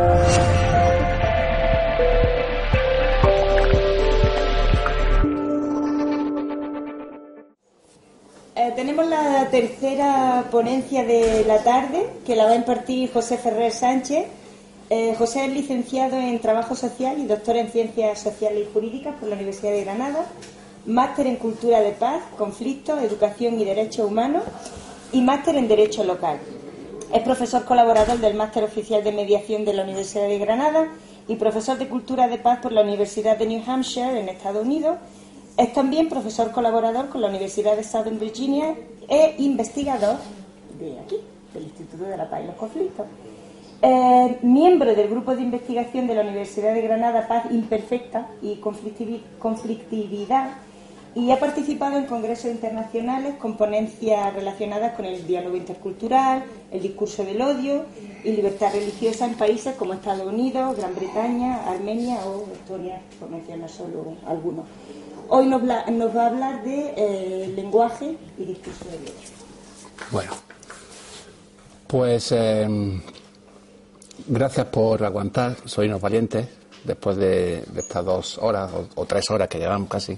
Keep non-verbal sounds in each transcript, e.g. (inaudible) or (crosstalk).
Eh, tenemos la tercera ponencia de la tarde que la va a impartir José Ferrer Sánchez. Eh, José es licenciado en Trabajo Social y doctor en Ciencias Sociales y Jurídicas por la Universidad de Granada, máster en Cultura de Paz, Conflictos, Educación y Derechos Humanos y máster en Derecho Local. Es profesor colaborador del Máster Oficial de Mediación de la Universidad de Granada y profesor de Cultura de Paz por la Universidad de New Hampshire en Estados Unidos es también profesor colaborador con la Universidad de Southern Virginia e investigador de aquí, del Instituto de la Paz y los Conflictos. Eh, miembro del grupo de investigación de la Universidad de Granada Paz Imperfecta y Conflictividad y ha participado en congresos internacionales con ponencias relacionadas con el diálogo intercultural, el discurso del odio y libertad religiosa en países como Estados Unidos, Gran Bretaña, Armenia o Estonia, por mencionar solo algunos. Hoy nos, va a hablar de eh, lenguaje y discurso de odio. Bueno, pues em, gracias por aguantar, soy unos valientes después de, estas dos horas o, tres horas que llevamos casi.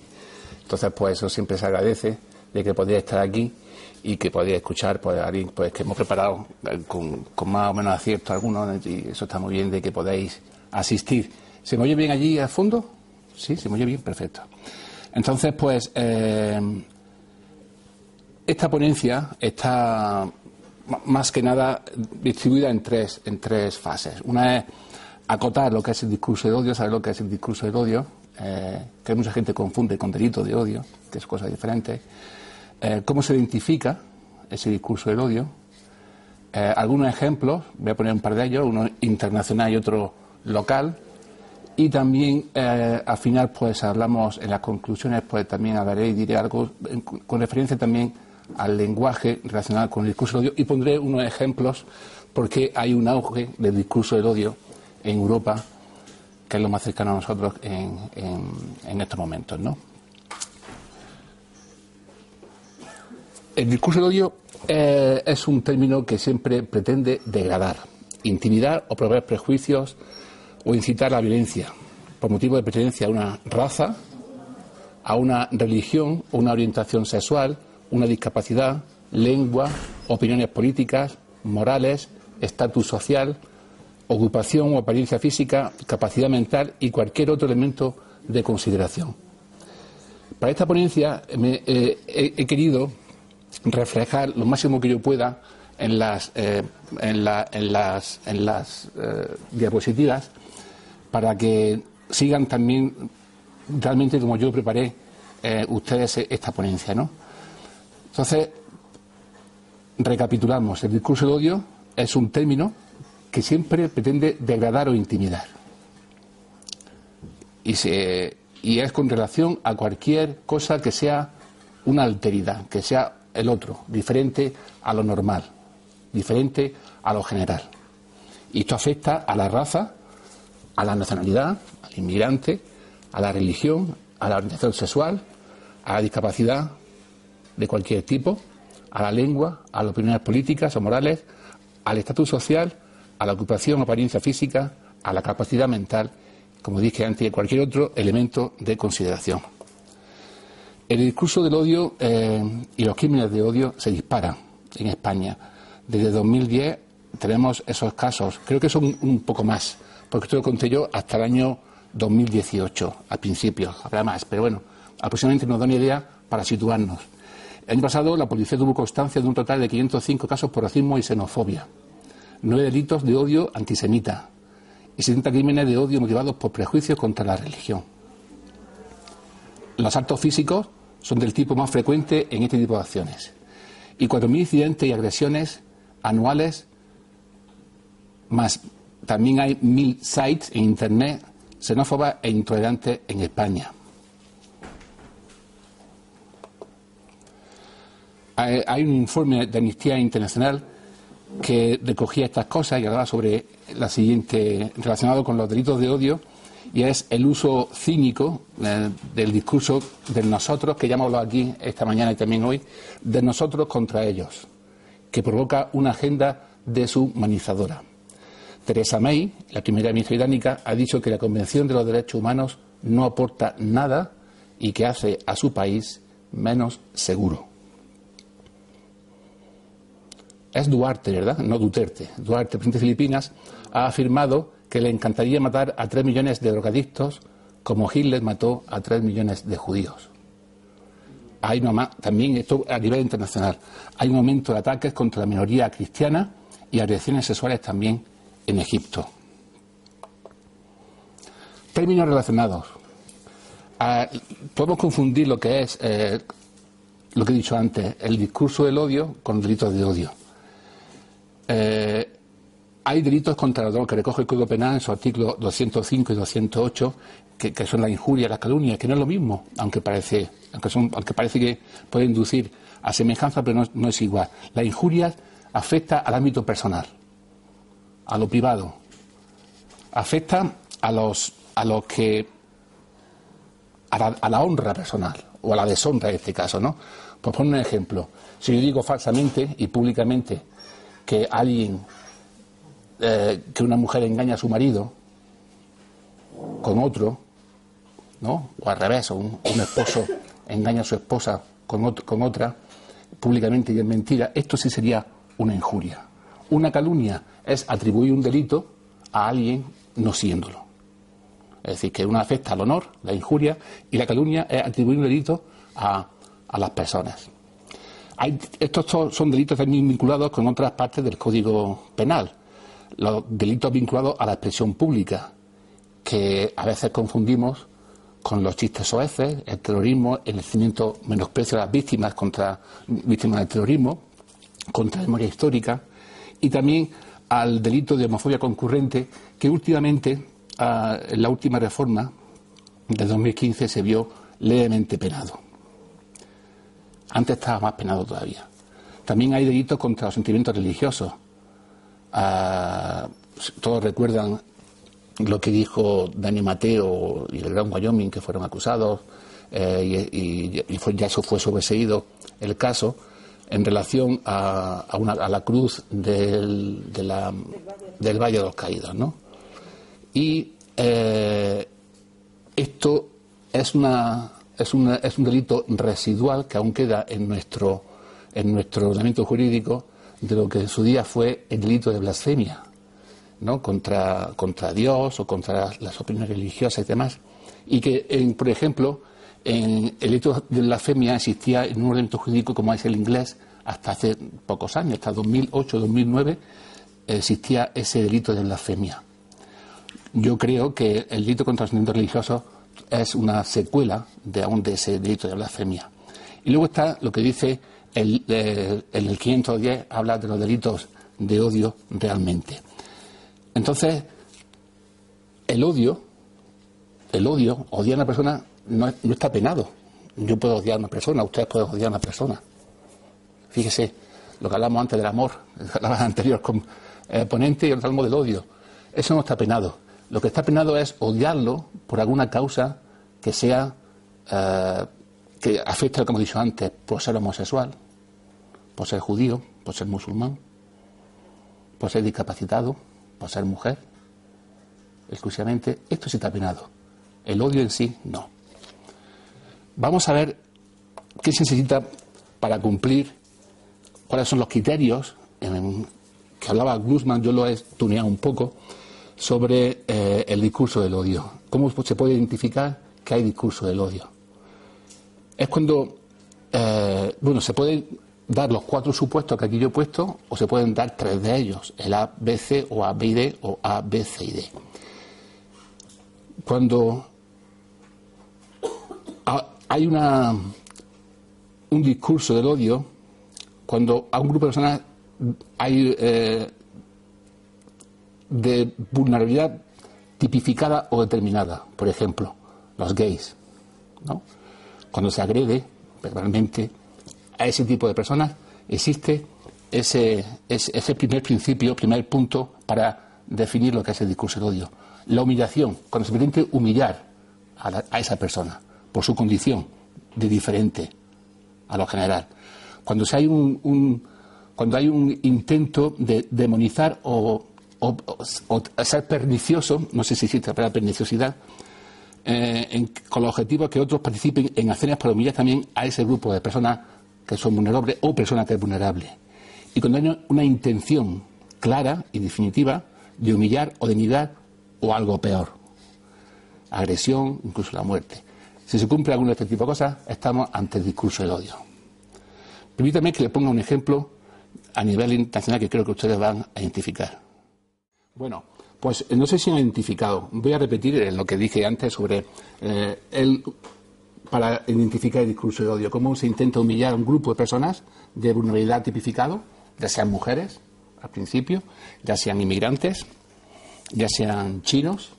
Entonces, pues eso siempre se agradece de que podéis estar aquí y que podéis escuchar pues, alguien pues, que hemos preparado eh, con, más o menos acierto algunos y eso está muy bien de que podáis asistir. ¿Se me oye bien allí al fondo? Sí, se me oye bien, perfecto. Entonces, pues, eh, esta ponencia está más que nada distribuida en tres, en tres fases. Una es acotar lo que es el discurso de odio, saber lo que es el discurso de odio, eh, que mucha gente confunde con delito de odio, que es cosa diferente. Eh, cómo se identifica ese discurso del odio. algunos ejemplos, voy a poner un par de ellos, uno internacional y otro local y también eh, al final pues hablamos en las conclusiones pues también hablaré y diré algo con referencia también al lenguaje relacionado con el discurso del odio y pondré unos ejemplos porque hay un auge del discurso del odio en Europa que es lo más cercano a nosotros en, estos momentos ¿no? el discurso del odio eh, es un término que siempre pretende degradar intimidar o proveer prejuicios o incitar a la violencia por motivo de pertenencia a una raza, a una religión, una orientación sexual, una discapacidad, lengua, opiniones políticas, morales, estatus social, ocupación o apariencia física, capacidad mental y cualquier otro elemento de consideración. Para esta ponencia eh, he, querido reflejar lo máximo que yo pueda en las, eh, en, las, en las eh, diapositivas para que sigan también realmente como yo preparé ustedes esta ponencia, ¿no? Entonces, recapitulamos, el discurso de odio es un término que siempre pretende degradar o intimidar. Y, es con relación a cualquier cosa que sea una alteridad, que sea el otro, diferente a lo normal, diferente a lo general. Y esto afecta a la raza, a la nacionalidad, al inmigrante, a la religión, a la orientación sexual, a la discapacidad de cualquier tipo, a la lengua, a las opiniones políticas o morales, al estatus social, a la ocupación o apariencia física, a la capacidad mental, como dije antes, y cualquier otro elemento de consideración. El discurso del odio eh, y los crímenes de odio se disparan en España. Desde 2010 tenemos esos casos, creo que son un poco más, porque esto lo conté yo hasta el año 2018, al principio, habrá más, pero bueno, aproximadamente nos da una idea para situarnos. El año pasado la policía tuvo constancia de un total de 505 casos por racismo y xenofobia, nueve delitos de odio antisemita y 70 crímenes de odio motivados por prejuicios contra la religión. Los actos físicos son del tipo más frecuente en este tipo de acciones y 4.000 incidentes y agresiones anuales más también hay mil sites en Internet xenófobas e intolerantes en España. Hay un informe de Amnistía Internacional que recogía estas cosas y hablaba sobre la siguiente, relacionado con los delitos de odio, y es el uso cínico eh, del discurso de nosotros, que ya aquí esta mañana y también hoy, de nosotros contra ellos, que provoca una agenda deshumanizadora. Teresa May, la primera ministra británica, ha dicho que la Convención de los Derechos Humanos no aporta nada y que hace a su país menos seguro. Es Duarte, ¿verdad? No Duterte. Duarte, presidente de Filipinas, ha afirmado que le encantaría matar a tres millones de drogadictos como Hitler mató a tres millones de judíos. Hay también esto a nivel internacional. Hay un aumento de ataques contra la minoría cristiana y agresiones sexuales también en Egipto. Términos relacionados. Ah, podemos confundir lo que es eh, lo que he dicho antes, el discurso del odio con delitos de odio. Eh, hay delitos contra el que recoge el Código Penal en sus artículos 205 y 208, que, son la injuria, la calumnia, que no es lo mismo, aunque parece, aunque, son, aunque parece que puede inducir a semejanza, pero no, es igual. La injuria afecta al ámbito personal, a lo privado, afecta a los, a los que a la, honra personal o a la deshonra en este caso, ¿no? Por poner un ejemplo, si yo digo falsamente y públicamente que alguien, eh, que una mujer engaña a su marido con otro, ¿no? O al revés, un, esposo engaña a su esposa con, con otra, públicamente y en mentira, esto sí sería una injuria. Una calumnia es atribuir un delito a alguien no siéndolo. Es decir, que una afecta al honor, la injuria, y la calumnia es atribuir un delito a, las personas. Estos son delitos también vinculados con otras partes del Código Penal. Los delitos vinculados a la expresión pública, que a veces confundimos con los chistes soeces, el terrorismo, el nacimiento, menosprecio a las víctimas contra víctimas del terrorismo, contra la memoria histórica, y también al delito de homofobia concurrente, que últimamente, en la última reforma de 2015, se vio levemente penado. Antes estaba más penado todavía. También hay delitos contra los sentimientos religiosos. Ah, todos recuerdan lo que dijo Dani Mateo y el Gran Wyoming, que fueron acusados, eh, y, ya eso fue sobreseído el caso en relación a, la cruz del, del Valle de los Caídos. ¿no? Y eh, esto es, una, es, una, es un delito residual que aún queda en nuestro, en nuestro ordenamiento jurídico de lo que en su día fue el delito de blasfemia ¿no? contra, contra Dios o contra las opiniones religiosas y demás. Y que, por ejemplo, en el delito de blasfemia existía en un elemento jurídico como es el inglés hasta hace pocos años, hasta 2008-2009 existía ese delito de blasfemia. Yo creo que el delito contra los sentimientos religiosos es una secuela de aún de ese delito de blasfemia. Y luego está lo que dice el, eh, el 510, habla de los delitos de odio realmente. Entonces, el odio, el odio, odiar a una persona no, está penado. Yo puedo odiar a una persona, ustedes pueden odiar a una persona. Fíjese lo que hablamos antes del amor, (laughs) la anterior con el ponente y hablamos del odio. Eso no está penado. Lo que está penado es odiarlo por alguna causa que sea eh, que afecte, como he dicho antes, por ser homosexual, por ser judío, por ser musulmán, por ser discapacitado, por ser mujer, exclusivamente, esto sí está penado. El odio en sí, no. Vamos a ver qué se necesita para cumplir, cuáles son los criterios que hablaba Guzmán, yo lo he tuneado un poco, sobre eh, el discurso del odio. ¿Cómo se puede identificar que hay discurso del odio? Es cuando, eh, bueno, se puede dar los cuatro supuestos que aquí yo he puesto o se pueden dar tres de ellos, el A, B, C o A, B y D o A, B, C y D. Cuando hay una, un discurso del odio, cuando a un grupo de personas hay eh, de vulnerabilidad tipificada o determinada, por ejemplo, los gays, ¿no? Cuando se agrede verbalmente a ese tipo de personas existe ese, ese, primer principio, primer punto para definir lo que es el discurso de odio. La humillación, cuando se pretende humillar a, esa persona por su condición de diferente a lo general. Cuando, hay un, cuando hay un intento de demonizar o o, ser pernicioso, no sé si existe la perniciosidad, eh, con el objetivo que otros participen en acciones para humillar también a ese grupo de personas que son vulnerables o personas que es vulnerable. Y cuando hay una intención clara y definitiva de humillar o denigrar o algo peor, agresión, incluso la muerte. Si se cumple alguno de este tipo de cosas, estamos ante el discurso del odio. Permítame que le ponga un ejemplo a nivel internacional que creo que ustedes van a identificar. Bueno, pues no sé si han identificado. Voy a repetir lo que dije antes sobre eh, el, para identificar el discurso de odio, cómo se intenta humillar a un grupo de personas de vulnerabilidad tipificado, ya sean mujeres al principio, ya sean inmigrantes, ya sean chinos,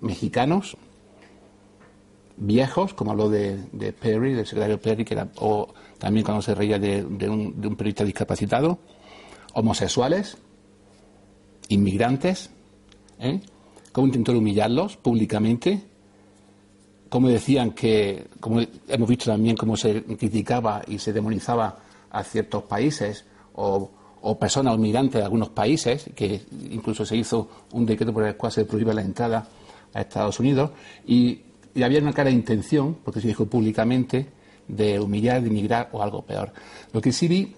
mexicanos, viejos, como habló de, Perry, del secretario Perry, que era, o también cuando se reía de, un, periodista discapacitado, homosexuales, inmigrantes, ¿eh? cómo intentó humillarlos públicamente, cómo decían que, como hemos visto también cómo se criticaba y se demonizaba a ciertos países o, personas inmigrantes de algunos países, que incluso se hizo un decreto por el cual se prohíbe la entrada a Estados Unidos, y y había una cara de intención, porque se dijo públicamente, de humillar, de inmigrar o algo peor. Lo que sí vi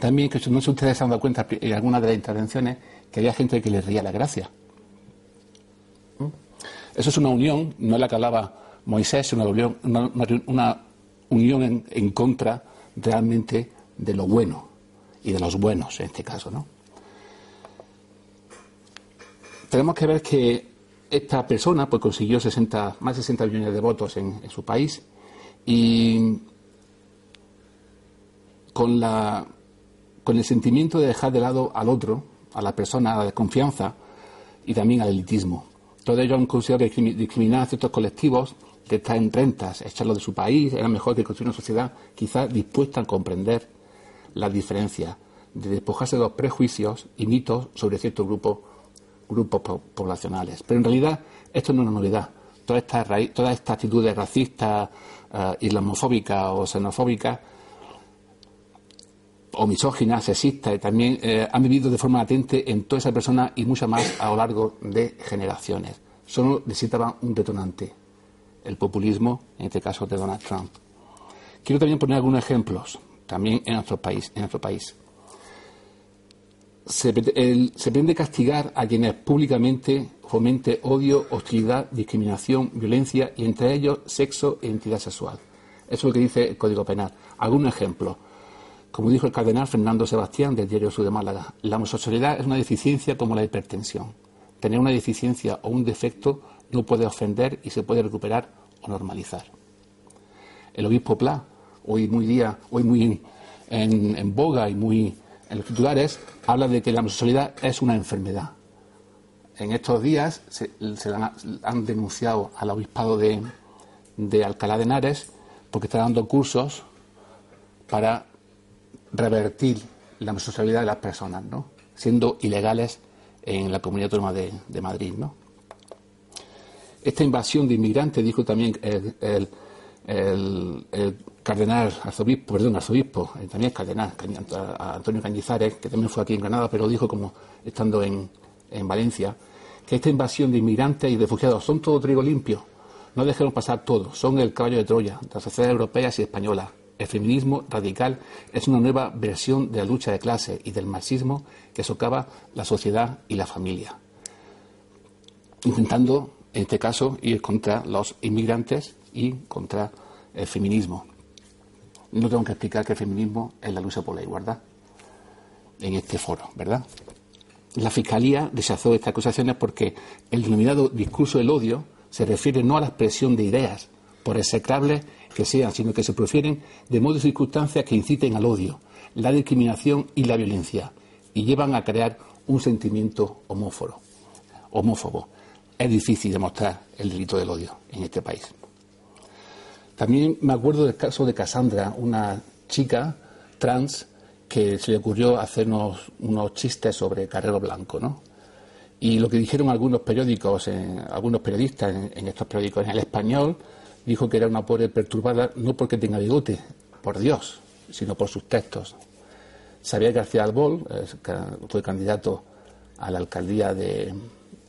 también, que no sé si ustedes se han dado cuenta en algunas de las intervenciones, que había gente que les reía la gracia. ¿Mm? Eso es una unión, no es la que hablaba Moisés, una unión, una, unión en, en, contra realmente de lo bueno y de los buenos en este caso. ¿no? Tenemos que ver que esta persona pues, consiguió 60, más de 60 millones de votos en, su país y con, la, con el sentimiento de dejar de lado al otro, a la persona, a la desconfianza y también al elitismo. Todo ello han considerado discriminar a ciertos colectivos que están en rentas, echarlos de su país, era mejor que construir una sociedad quizás dispuesta a comprender las diferencias, de despojarse de los prejuicios y mitos sobre ciertos grupos grupos poblacionales. Pero en realidad esto no es una novedad. Todas estas toda esta actitudes racistas, islamofóbicas o xenofóbicas o misóginas, y también eh, han vivido de forma latente en toda esa persona y muchas más a lo largo de generaciones. Solo necesitaban un detonante, el populismo, en este caso de Donald Trump. Quiero también poner algunos ejemplos, también en nuestro país. En nuestro país se, pretende castigar a quienes públicamente fomente odio, hostilidad, discriminación, violencia y entre ellos sexo e identidad sexual. Eso es lo que dice el Código Penal. Algún ejemplo. Como dijo el cardenal Fernando Sebastián del Diario Sur de Málaga, la homosexualidad es una deficiencia como la hipertensión. Tener una deficiencia o un defecto no puede ofender y se puede recuperar o normalizar. El obispo Pla, hoy muy día, hoy muy en boga y muy en los titulares habla de que la homosexualidad es una enfermedad. En estos días se, han, denunciado al obispado de, Alcalá de Henares porque está dando cursos para revertir la homosexualidad de las personas, ¿no? siendo ilegales en la comunidad autónoma de, Madrid. ¿no? Esta invasión de inmigrantes, dijo también el cardenal, arzobispo, perdón, arzobispo, eh, también cardenal, Antonio Cañizares, que también fue aquí en Granada, pero dijo como estando en, en Valencia, que esta invasión de inmigrantes y refugiados son todo trigo limpio. No dejemos pasar todo, son el caballo de Troya de las sociedades europeas y españolas. El feminismo radical es una nueva versión de la lucha de clase y del marxismo que socava la sociedad y la familia. Intentando, en este caso, ir contra los inmigrantes y contra el feminismo. No tengo que explicar que el feminismo es la lucha por la igualdad en este foro, ¿verdad? La Fiscalía rechazó estas acusaciones porque el denominado discurso del odio se refiere no a la expresión de ideas, por execrables que sean, sino que se profieren de modo y circunstancias que inciten al odio, la discriminación y la violencia, y llevan a crear un sentimiento homófobo. homófobo. Es difícil demostrar el delito del odio en este país. También me acuerdo del caso de Cassandra, una chica trans que se le ocurrió hacernos unos chistes sobre Carrero Blanco, ¿no? Y lo que dijeron algunos periódicos, algunos periodistas en, estos periódicos en el español, dijo que era una pobre perturbada no porque tenga bigote, por Dios, sino por sus textos. Xavier García Albol fue candidato a la alcaldía de,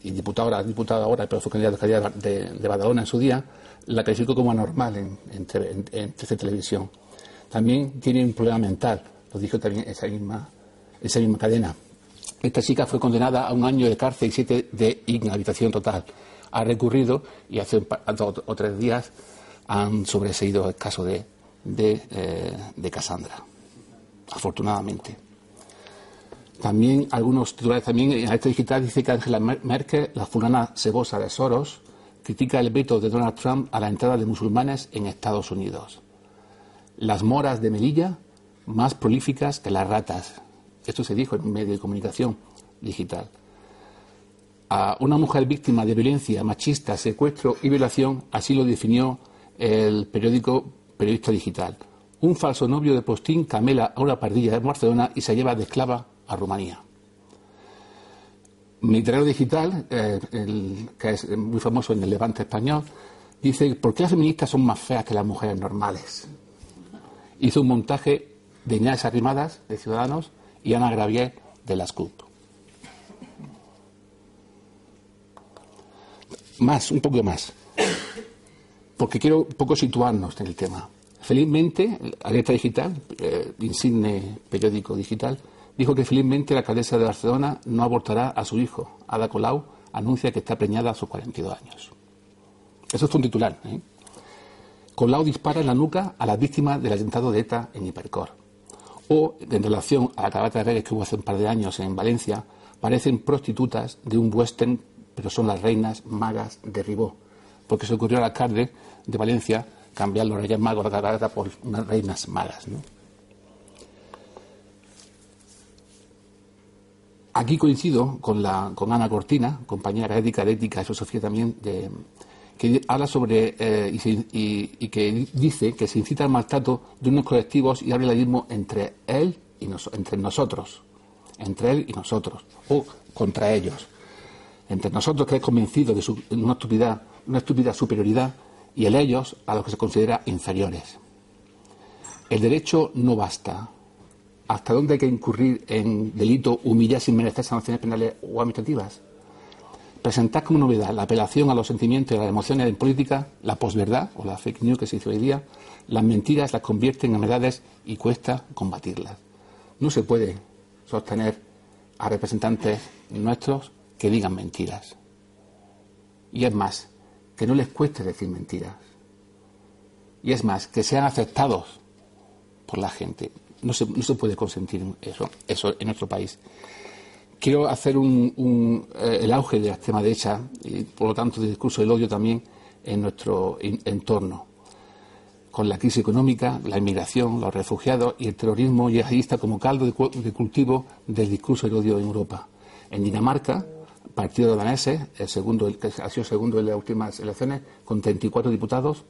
y diputado diputado ahora, pero fue candidato a la alcaldía de, Badalona en su día, la calificó como anormal en, en, televisión. También tiene un problema mental, lo dijo también esa misma, esa misma cadena. Esta chica fue condenada a un año de cárcel y siete de inhabilitación total. Ha recurrido y hace dos o tres días han sobreseído el caso de, de, eh, Cassandra, afortunadamente. También algunos titulares también en este digital dice que Angela Merkel, la fulana cebosa de Soros, critica el veto de Donald Trump a la entrada de musulmanes en Estados Unidos. Las moras de Melilla más prolíficas que las ratas. Esto se dijo en medio de comunicación digital. A una mujer víctima de violencia machista, secuestro y violación, así lo definió el periódico Periodista Digital. Un falso novio de postín camela a una pardilla de Barcelona y se lleva de esclava a Rumanía. Mediterráneo Digital, eh, que es muy famoso en el Levante español, dice, ¿por qué las feministas son más feas que las mujeres normales? Hizo un montaje de Inés Arrimadas, de Ciudadanos, y Ana Gravier, de las CUP. Más, un poco más, porque quiero un poco situarnos en el tema. Felizmente, Alerta Digital, eh, insigne periódico digital, dijo que felizmente la alcaldesa de Barcelona no abortará a su hijo. Ada Colau anuncia que está preñada a sus 42 años. Eso es un titular. ¿eh? Colau dispara en la nuca a las víctimas del atentado de ETA en Hipercor. O, en relación a la cabata de redes que hubo hace un par de años en Valencia, parecen prostitutas de un western, pero son las reinas magas de Ribó. Porque se ocurrió al alcalde de Valencia cambiar los reyes magos de la cabata por unas reinas magas. ¿no? Aquí coincido con, la, con Ana Cortina, compañera ética de ética y filosofía también, que habla sobre eh, y, que dice que se incita al maltrato de unos colectivos y habla el mismo entre él y entre nosotros, entre él y nosotros, o contra ellos. Entre nosotros que es convencido de su, una, estupidez, una estúpida superioridad y el ellos a los que se considera inferiores. El derecho no basta, ¿Hasta dónde hay que incurrir en delito, humillar sin merecer sanciones penales o administrativas? Presentar como novedad la apelación a los sentimientos y a las emociones en política, la posverdad o la fake news que se dice hoy día, las mentiras las convierten en verdades y cuesta combatirlas. No se puede sostener a representantes nuestros que digan mentiras. Y es más, que no les cueste decir mentiras. Y es más, que sean aceptados por la gente. No se, no se puede consentir eso, eso en nuestro país. Quiero hacer un, eh, el auge de la extrema derecha y, por lo tanto, del discurso del odio también en nuestro entorno, con la crisis económica, la inmigración, los refugiados y el terrorismo yihadista como caldo de, cultivo del discurso del odio en Europa. En Dinamarca, partido daneses, el segundo, el que ha sido segundo en las últimas elecciones, con 34 diputados,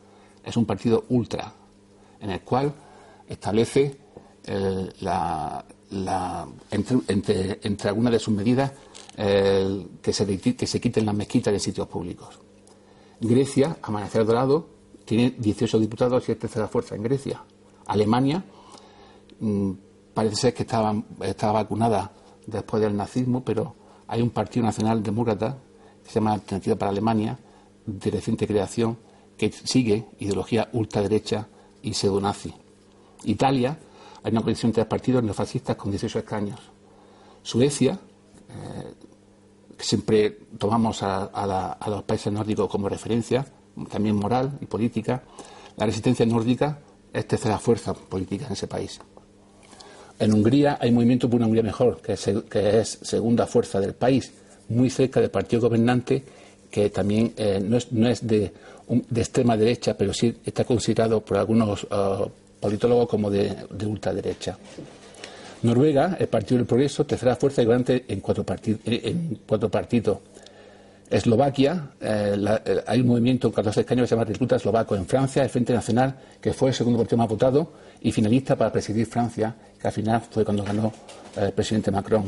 es un partido ultra, en el cual establece la, entre, entre, algunas de sus medidas que, se, que se quiten las mezquitas de sitios públicos. Grecia, Amanecer Dorado, tiene 18 diputados y es tercera fuerza en Grecia. Alemania mm, parece ser que estaba, estaba vacunada después del nazismo, pero hay un partido nacional demócrata que se llama Alternativa para Alemania, de reciente creación, que sigue ideología ultraderecha y pseudonazi. Italia hay una coalición de tres partidos neofascistas con 18 escaños. Suecia, eh, que siempre tomamos a, los países nórdicos como referencia, también moral y política, la resistencia nórdica es tercera fuerza política en ese país. En Hungría hay movimiento por una Hungría mejor, que es, segunda fuerza del país, muy cerca del partido gobernante, que también eh, no es, de, extrema derecha, pero sí está considerado por algunos uh, politólogo como de, ultraderecha. Noruega, el Partido del Progreso, tercera fuerza y garante en cuatro, en cuatro partidos. Eslovaquia, eh, eh, hay un movimiento en 14 escaños que se llama Recluta Eslovaco. En Francia, el Frente Nacional, que fue el segundo partido más votado y finalista para presidir Francia, que al final fue cuando ganó eh, el presidente Macron.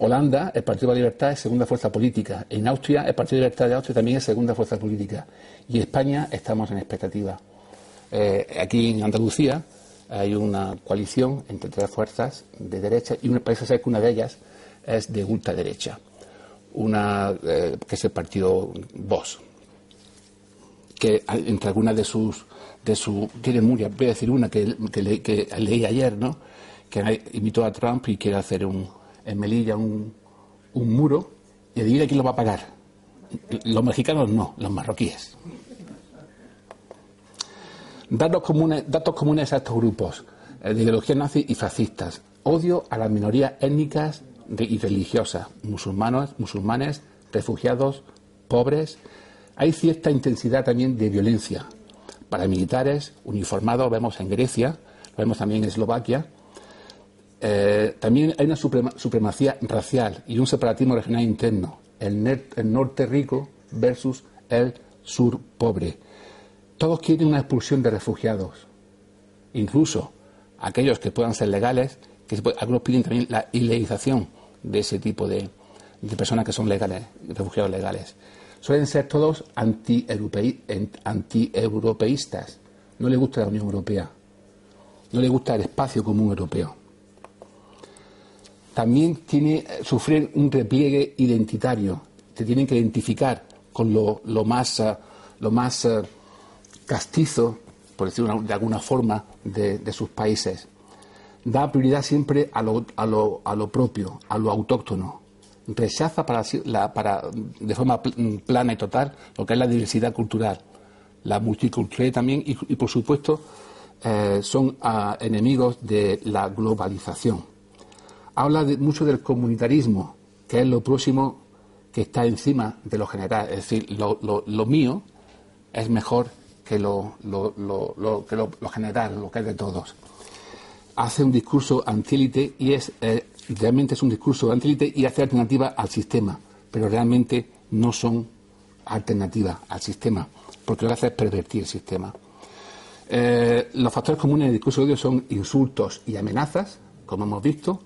Holanda, el Partido de la Libertad es segunda fuerza política. En Austria, el Partido de la Libertad de Austria también es segunda fuerza política. Y España estamos en expectativa. Aquí en Andalucía hay una coalición entre tres fuerzas de derecha y parece ser que una de ellas es de ultraderecha, una eh, que es el partido Vox, que entre algunas de sus de su tiene Muria, voy a decir una que, leí ayer, ¿no? que invitó a Trump y quiere hacer un, en Melilla un, un muro y adivina quién lo va a pagar. Los mexicanos no, los marroquíes. Datos comunes, datos comunes a estos grupos eh, de ideología nazi y fascistas. Odio a las minorías étnicas y religiosas, musulmanes, musulmanes, refugiados, pobres. Hay cierta intensidad también de violencia. Paramilitares, uniformados, vemos en Grecia, lo vemos también en Eslovaquia. Eh, también hay una supremacía racial y un separatismo regional interno. El, el norte rico versus el sur pobre. Todos quieren una expulsión de refugiados. Incluso aquellos que puedan ser legales, que algunos piden también la ilegalización de ese tipo de, personas que son legales, refugiados legales. Suelen ser todos anti-europeístas. no les gusta la Unión Europea. No les gusta el espacio común europeo. También tiene, sufrir un repliegue identitario. Se tienen que identificar con lo, más, eh, lo más eh, castizo, por decirlo de alguna forma, de, sus países. Da prioridad siempre a lo, a, lo, a lo, propio, a lo autóctono. Rechaza para, para, de forma plana y total lo que es la diversidad cultural, la multiculturalidad también, y, por supuesto eh, son ah, enemigos de la globalización. Habla mucho del comunitarismo, que es lo próximo que está encima de lo general, es decir, lo, lo mío es mejor que lo, que lo, general, lo que es de todos. Hace un discurso antílite y es eh, realmente es un discurso antílite y hace alternativa al sistema, pero realmente no son alternativa al sistema, porque lo que hace es pervertir el sistema. Eh, los factores comunes del discurso de odio son insultos y amenazas, como hemos visto,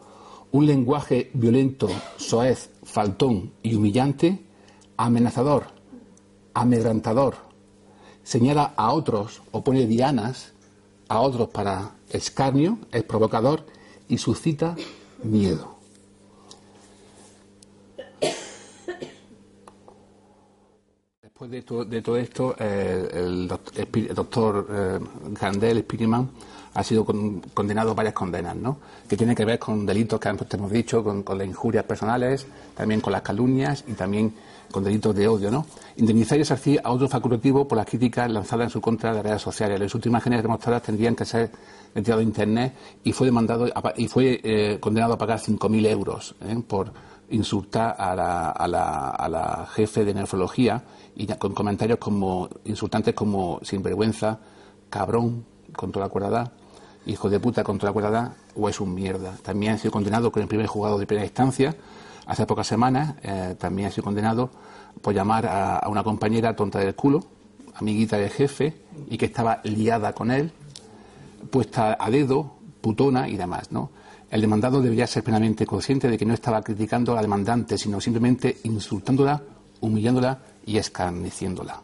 un lenguaje violento, soez, faltón y humillante, amenazador, amedrantador, señala a otros o pone dianas a otros para escarnio, es provocador y suscita miedo. Después de, todo esto, eh, el, doctor, eh, Gandel Spiriman ha sido condenado a varias condenas, ¿no? que tienen que ver con delitos que antes hemos dicho, con, con las injurias personales, también con las calumnias y también con delitos de odio, ¿no? Indemnizar y así a otro facultativo por las críticas lanzadas en su contra de las redes sociales. Las últimas imágenes demostradas tendrían que ser retiradas de Internet y fue demandado y fue eh, condenado a pagar 5.000 euros ¿eh? por insultar a la, a, la, a la, jefe de nefrología y con comentarios como insultantes como sinvergüenza, cabrón, con toda la cuerdad, hijo de puta con toda la cuerdad o es un mierda. También ha sido condenado con el primer juzgado de primera instancia Hace pocas semanas eh, también ha sido condenado por llamar a, una compañera tonta del culo, amiguita del jefe, y que estaba liada con él, puesta a dedo, putona y demás, ¿no? El demandado debería ser plenamente consciente de que no estaba criticando a la demandante, sino simplemente insultándola, humillándola y escarneciéndola.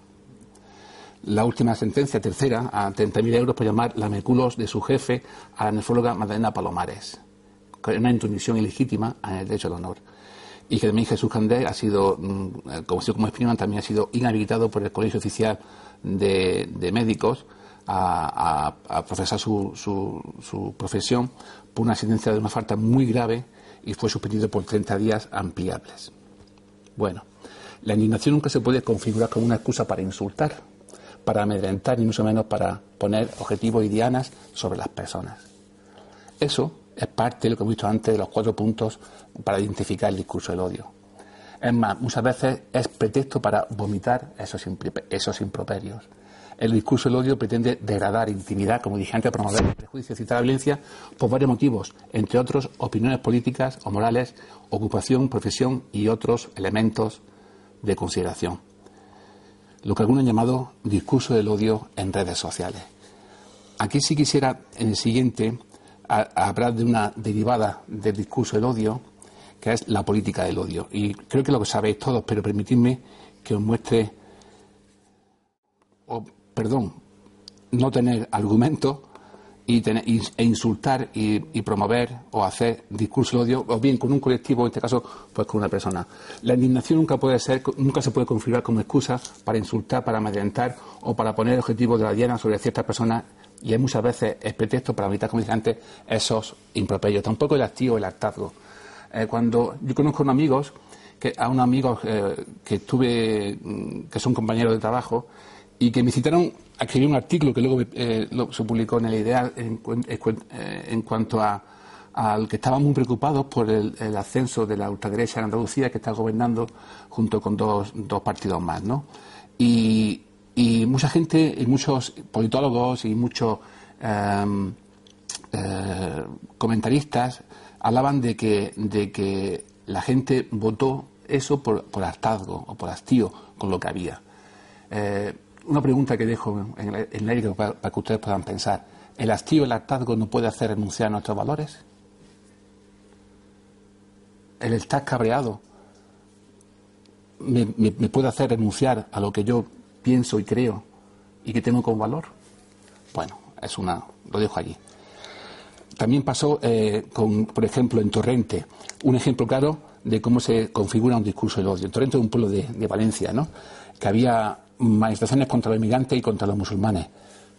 La última sentencia, tercera, a 30.000 euros por llamar lameculos de su jefe a la nefróloga Magdalena Palomares, con una intromisión ilegítima en el derecho al honor y que Jesús Candé ha sido, mm, eh, como también ha sido inhabilitado por el Colegio Oficial de, Médicos a, profesar su, su, profesión por una sentencia de una falta muy grave y fue suspendido por 30 días ampliables. Bueno, la indignación nunca se puede configurar como una excusa para insultar, para amedrentar, ni mucho menos para poner objetivos y dianas sobre las personas. Eso es parte de lo que hemos visto antes de los cuatro puntos para identificar el discurso del odio. Es más, muchas veces es pretexto para vomitar esos, improperios. El discurso del odio pretende degradar intimidad, como dije antes, promover el prejuicio, citar la violencia por varios motivos, entre otros opiniones políticas o morales, ocupación, profesión y otros elementos de consideración. Lo que algunos han llamado discurso del odio en redes sociales. Aquí sí quisiera, en el siguiente, hablar de una derivada del discurso del odio, que es la política del odio. Y creo que lo que sabéis todos, pero permitidme que os muestre, o perdón, no tener argumentos y, e insultar y, promover o hacer discurso de odio, o bien con un colectivo, en este caso, pues con una persona. La indignación nunca puede ser, nunca se puede configurar como excusa para insultar, para amedrentar o para poner objetivos de la diana sobre ciertas personas y hay muchas veces es pretexto para evitar, como dije antes, esos improperios. Tampoco el activo, el hartazgo. Eh, cuando yo conozco a amigos, que, a unos amigos eh, que estuve, mm, que son compañeros de trabajo, y que me citaron a escribir un artículo que luego eh, se publicó en el Ideal en, en cuanto a, al que estaban muy preocupados por el, ascenso de la ultraderecha en Andalucía, que está gobernando junto con dos, dos partidos más, ¿no? Y, y mucha gente, y muchos politólogos y muchos em, eh, comentaristas hablaban de que, de que la gente votó eso por, por hartazgo o por hastío con lo que había. Eh, una pregunta que dejo en el, aire para, que ustedes puedan pensar. ¿El hastío, el hartazgo no puede hacer renunciar a nuestros valores? ¿El estar cabreado me puede hacer renunciar a lo que yo pienso y creo y que tengo como valor? Bueno, es una, lo dejo allí. También pasó eh, con, por ejemplo, en Torrente, un ejemplo claro de cómo se configura un discurso de odio. En Torrente es un pueblo de, Valencia, ¿no? Que había manifestaciones contra los inmigrantes y contra los musulmanes,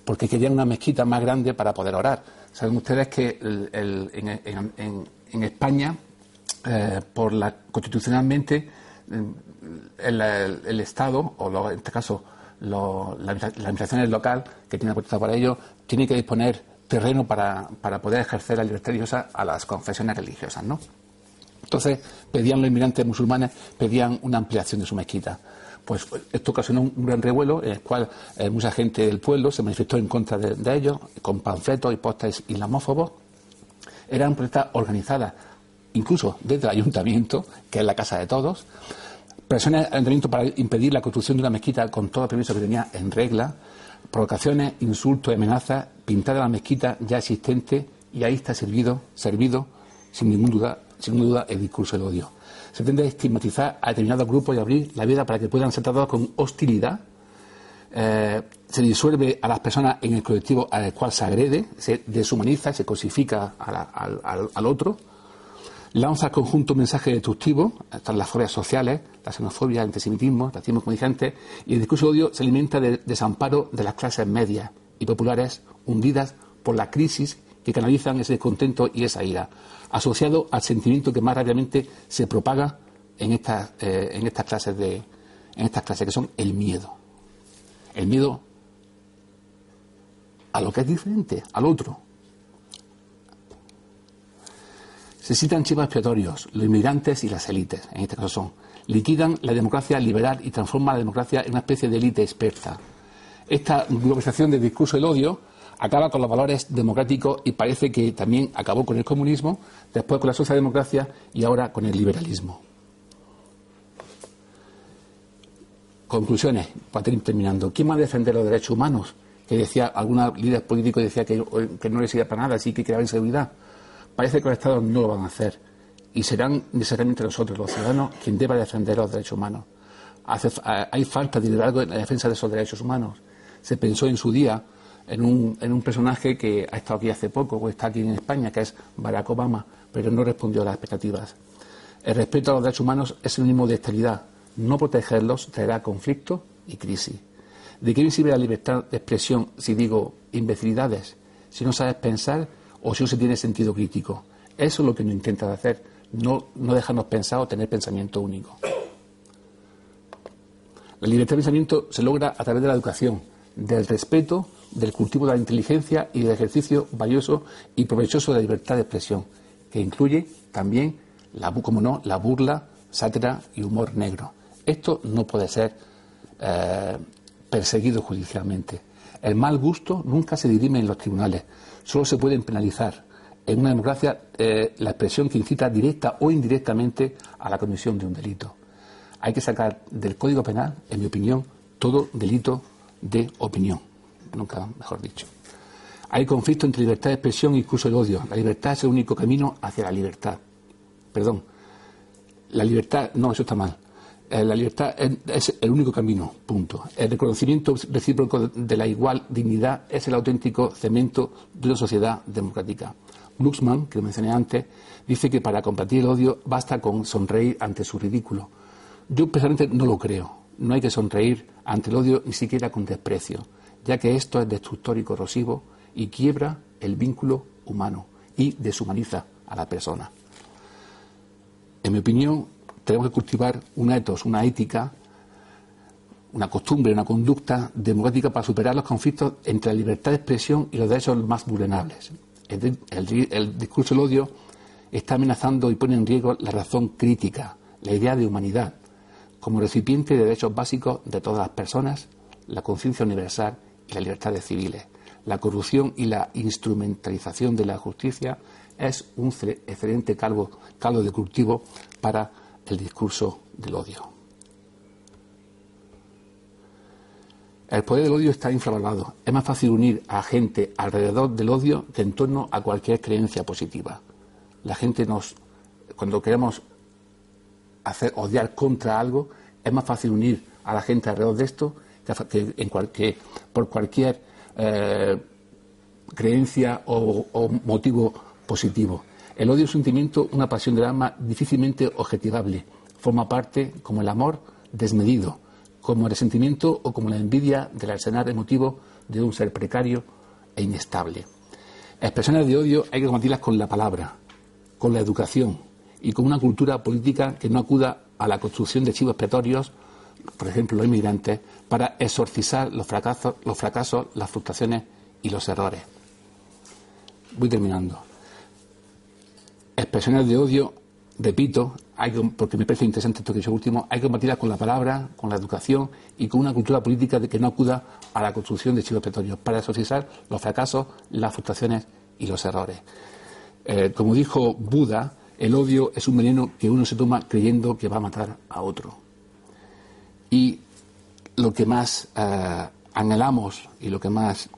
porque querían una mezquita más grande para poder orar. Saben ustedes que en, España, eh, por la constitucionalmente, el, Estado, o en este caso la, las administraciones local que tienen potestad para ello tienen que disponer terreno para, para, poder ejercer la libertad religiosa a las confesiones religiosas, ¿no? Entonces pedían los inmigrantes musulmanes pedían una ampliación de su mezquita. Pues esto ocasionó un gran revuelo en el cual eh, mucha gente del pueblo se manifestó en contra de, ellos con panfletos y postes islamófobos. Eran protestas organizadas incluso desde el ayuntamiento, que es la casa de todos, presiones al ayuntamiento para impedir la construcción de una mezquita con todo el permiso que tenía en regla, provocaciones, insultos, amenazas, pintar la mezquita ya existente y ahí está servido, servido sin ninguna duda, sin duda el discurso del odio. Se a estigmatizar a determinados grupos y abrir la vida para que puedan ser tratados con hostilidad. Eh, se disuelve a las personas en el colectivo al cual se agrede, se deshumaniza, se cosifica al otro lanza conjunto mensaje destructivo, están las fobias sociales, la xenofobia, el antisemitismo, el racismo, como dije antes, y el discurso de odio se alimenta del desamparo de las clases medias y populares hundidas por la crisis que canalizan ese descontento y esa ira, asociado al sentimiento que más rápidamente se propaga en estas, eh, en estas clases de, en estas clases que son el miedo. El miedo a lo que es diferente, al otro, Se citan chivos expiatorios, los inmigrantes y las élites, en este caso son. Liquidan la democracia liberal y transforman la democracia en una especie de élite experta. Esta globalización del discurso del odio acaba con los valores democráticos y parece que también acabó con el comunismo, después con la socialdemocracia y ahora con el liberalismo. Conclusiones, para terminando. ¿Quién va a defender los derechos humanos? Que decía, alguna líder político decía que, no les sirve para nada, así que creaba inseguridad. Parece que los Estados no lo van a hacer y serán necesariamente nosotros, los ciudadanos, quien deba defender los derechos humanos. hay falta de liderazgo en la defensa de esos derechos humanos. Se pensó en su día en un, en un personaje que ha estado aquí hace poco o está aquí en España, que es Barack Obama, pero no respondió a las expectativas. El respeto a los derechos humanos es sinónimo de estabilidad. No protegerlos traerá conflicto y crisis. ¿De qué me sirve la libertad de expresión si digo imbecilidades? Si no sabes pensar o si no se tiene sentido crítico. Eso es lo que nos intenta hacer, no, no dejarnos pensar o tener pensamiento único. La libertad de pensamiento se logra a través de la educación, del respeto, del cultivo de la inteligencia y del ejercicio valioso y provechoso de la libertad de expresión, que incluye también, la, como no, la burla, sátira y humor negro. Esto no puede ser eh, perseguido judicialmente. El mal gusto nunca se dirime en los tribunales, solo se pueden penalizar en una democracia eh, la expresión que incita directa o indirectamente a la comisión de un delito. Hay que sacar del Código Penal, en mi opinión, todo delito de opinión. Nunca mejor dicho. Hay conflicto entre libertad de expresión y incluso el odio. La libertad es el único camino hacia la libertad. Perdón. La libertad, no, eso está mal. Eh, la libertad es, el único camino, punto. El reconocimiento recíproco de la igual dignidad es el auténtico cemento de una sociedad democrática. Glucksmann, que mencioné antes, dice que para combatir el odio basta con sonreír ante su ridículo. Yo personalmente no lo creo. No hay que sonreír ante el odio ni siquiera con desprecio, ya que esto es destructor y corrosivo y quiebra el vínculo humano y deshumaniza a la persona. En mi opinión, tenemos que cultivar un etos, una ética, una costumbre, una conducta democrática para superar los conflictos entre la libertad de expresión y los derechos más vulnerables. El, discurso del odio está amenazando y pone en riesgo la razón crítica, la idea de humanidad, como recipiente de derechos básicos de todas las personas, la conciencia universal y las libertades civiles. La corrupción y la instrumentalización de la justicia es un excelente caldo de cultivo para el discurso del odio. El poder del odio está infravalorado. Es más fácil unir a gente alrededor del odio que en torno a cualquier creencia positiva. La gente nos, cuando queremos hacer odiar contra algo, es más fácil unir a la gente alrededor de esto que, en por cualquier eh, creencia o, o motivo positivo. El odio es un sentimiento, una pasión del alma difícilmente objetivable. Forma parte, como el amor, desmedido, como el resentimiento o como la envidia del arsenal emotivo de un ser precario e inestable. Expresiones de odio hay que combatirlas con la palabra, con la educación y con una cultura política que no acuda a la construcción de chivos expiatorios, por ejemplo los inmigrantes, para exorcizar los fracasos, los fracasos, las frustraciones y los errores. Voy terminando expresiones de odio, repito, hay porque me parece interesante esto que he dicho último, hay que combatirlas con la palabra, con la educación y con una cultura política de que no acuda a la construcción de chivos petroleros para exorcizar los fracasos, las frustraciones y los errores. Eh, como dijo Buda, el odio es un veneno que uno se toma creyendo que va a matar a otro. Y lo que más eh, anhelamos y lo que más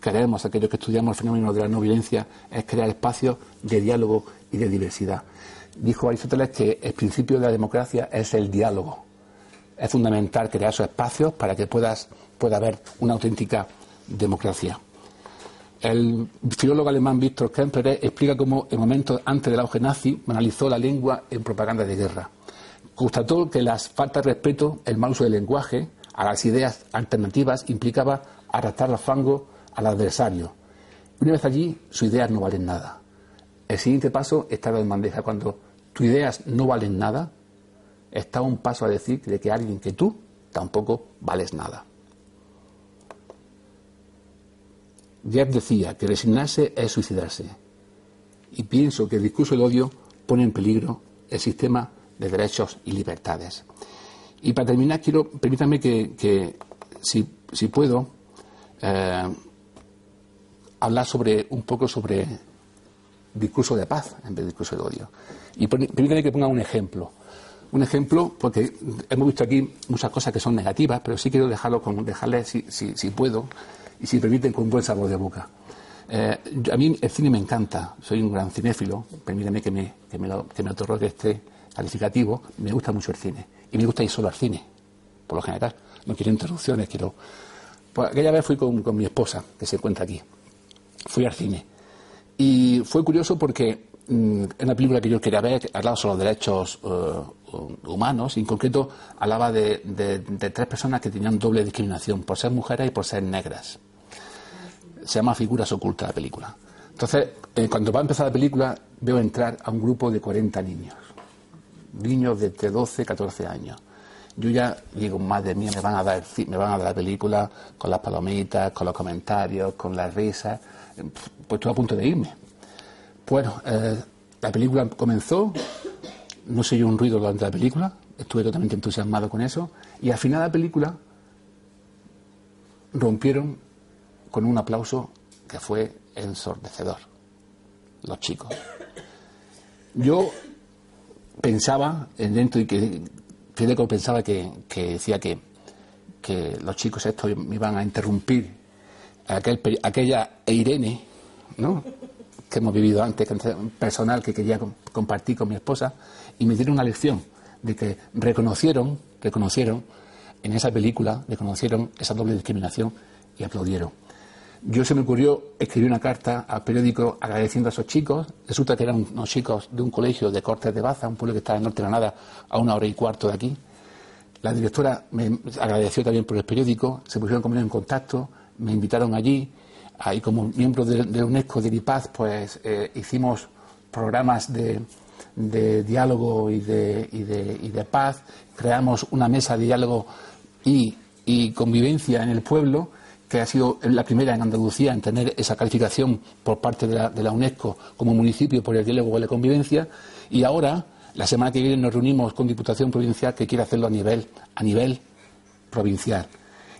queremos, aquellos que estudiamos el fenómeno de la no violencia, es crear espacios de diálogo y de diversidad. Dijo Aristóteles que el principio de la democracia es el diálogo. Es fundamental crear esos espacios para que puedas, pueda haber una auténtica democracia. El filólogo alemán Víctor Kempere explica cómo en momentos antes del auge nazi analizó la lengua en propaganda de guerra. Constató que las faltas de respeto, el mal uso del lenguaje, a las ideas alternativas implicaba arrastrar al fango al adversario. Una vez allí, sus ideas no valen nada. El siguiente paso está en bandeja. Cuando tus ideas no valen nada, está un paso a decir de que alguien que tú tampoco vales nada. Jeff decía que resignarse es suicidarse. Y pienso que el discurso del odio pone en peligro el sistema de derechos y libertades. Y para terminar, quiero, permítanme que, si, puedo, eh, hablar sobre un poco sobre discurso de paz en vez de discurso de odio. Y permítame que ponga un ejemplo. Un ejemplo, porque hemos visto aquí muchas cosas que son negativas, pero sí quiero dejarlo con, dejarles, si, si, puedo, y si permiten, con buen sabor de boca. Eh, a mí el cine me encanta, soy un gran cinéfilo, permítame que me, que me, lo, que me otorgue este calificativo, me gusta mucho el cine. Y me gusta ir solo al cine, por lo general. No quiero interrupciones, quiero... Pues aquella vez fui con, con mi esposa, que se encuentra aquí fui al cine. Y fue curioso porque mm, en película que yo quería ver, hablaba sobre los derechos eh, humanos, y en concreto hablaba de, tres personas que tenían doble discriminación, por ser mujeres y por ser negras. Se llama Figuras Ocultas la película. Entonces, eh, cuando va a empezar la película, veo entrar a un grupo de 40 niños. Niños de entre 12 y 14 años yo ya digo, madre mía, me van a dar me van a dar la película con las palomitas, con los comentarios, con las risas pues estuve a punto de irme. Bueno, eh, la película comenzó, no se oyó un ruido durante la película, estuve totalmente entusiasmado con eso, y al final de la película rompieron con un aplauso que fue ensordecedor, los chicos. Yo pensaba, dentro y que Fidel pensaba que, decía que, que los chicos estos me iban a interrumpir aquel, aquella Irene, ¿no? que hemos vivido antes, personal que quería compartir con mi esposa, y me dieron una lección de que reconocieron, reconocieron en esa película, reconocieron esa doble discriminación y aplaudieron. Yo se me ocurrió escribir una carta al periódico agradeciendo a esos chicos. Resulta que eran unos chicos de un colegio de Cortes de Baza, un pueblo que está en Norte de Granada, a una hora y cuarto de aquí. La directora me agradeció también por el periódico, se pusieron conmigo en contacto, me invitaron allí, ahí como miembro de, UNESCO de IPAZ, pues eh, hicimos programas de, diálogo y de, paz, creamos una mesa de diálogo y, convivencia en el pueblo, que ha sido la primera en Andalucía en tener esa calificación por parte de la, de la UNESCO como municipio por el diálogo y la convivencia, y ahora la semana que viene nos reunimos con Diputación Provincial que quiere hacerlo a nivel, a nivel provincial.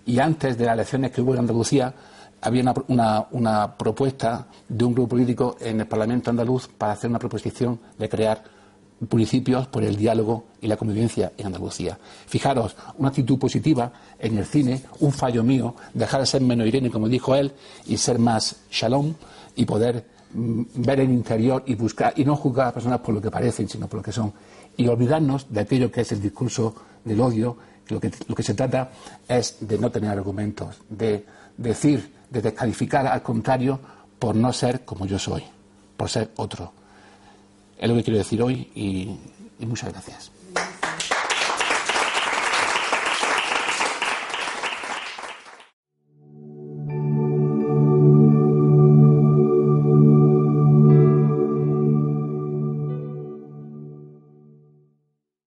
Y antes de las elecciones que hubo en Andalucía, había una, propuesta de un grupo político en el Parlamento andaluz para hacer una proposición de crear municipios por el diálogo y la convivencia en Andalucía. Fijaros, una actitud positiva en el cine, un fallo mío, dejar de ser menos Irene, como dijo él, y ser más shalom y poder Mm, ver el interior y buscar y no juzgar a las personas por lo que parecen, sino por lo que son. Y olvidarnos de aquello que es el discurso del odio, lo que, lo que se trata es de no tener argumentos, de decir, de descalificar al contrario por no ser como yo soy, por ser otro. Es lo que quiero decir hoy y muchas gracias.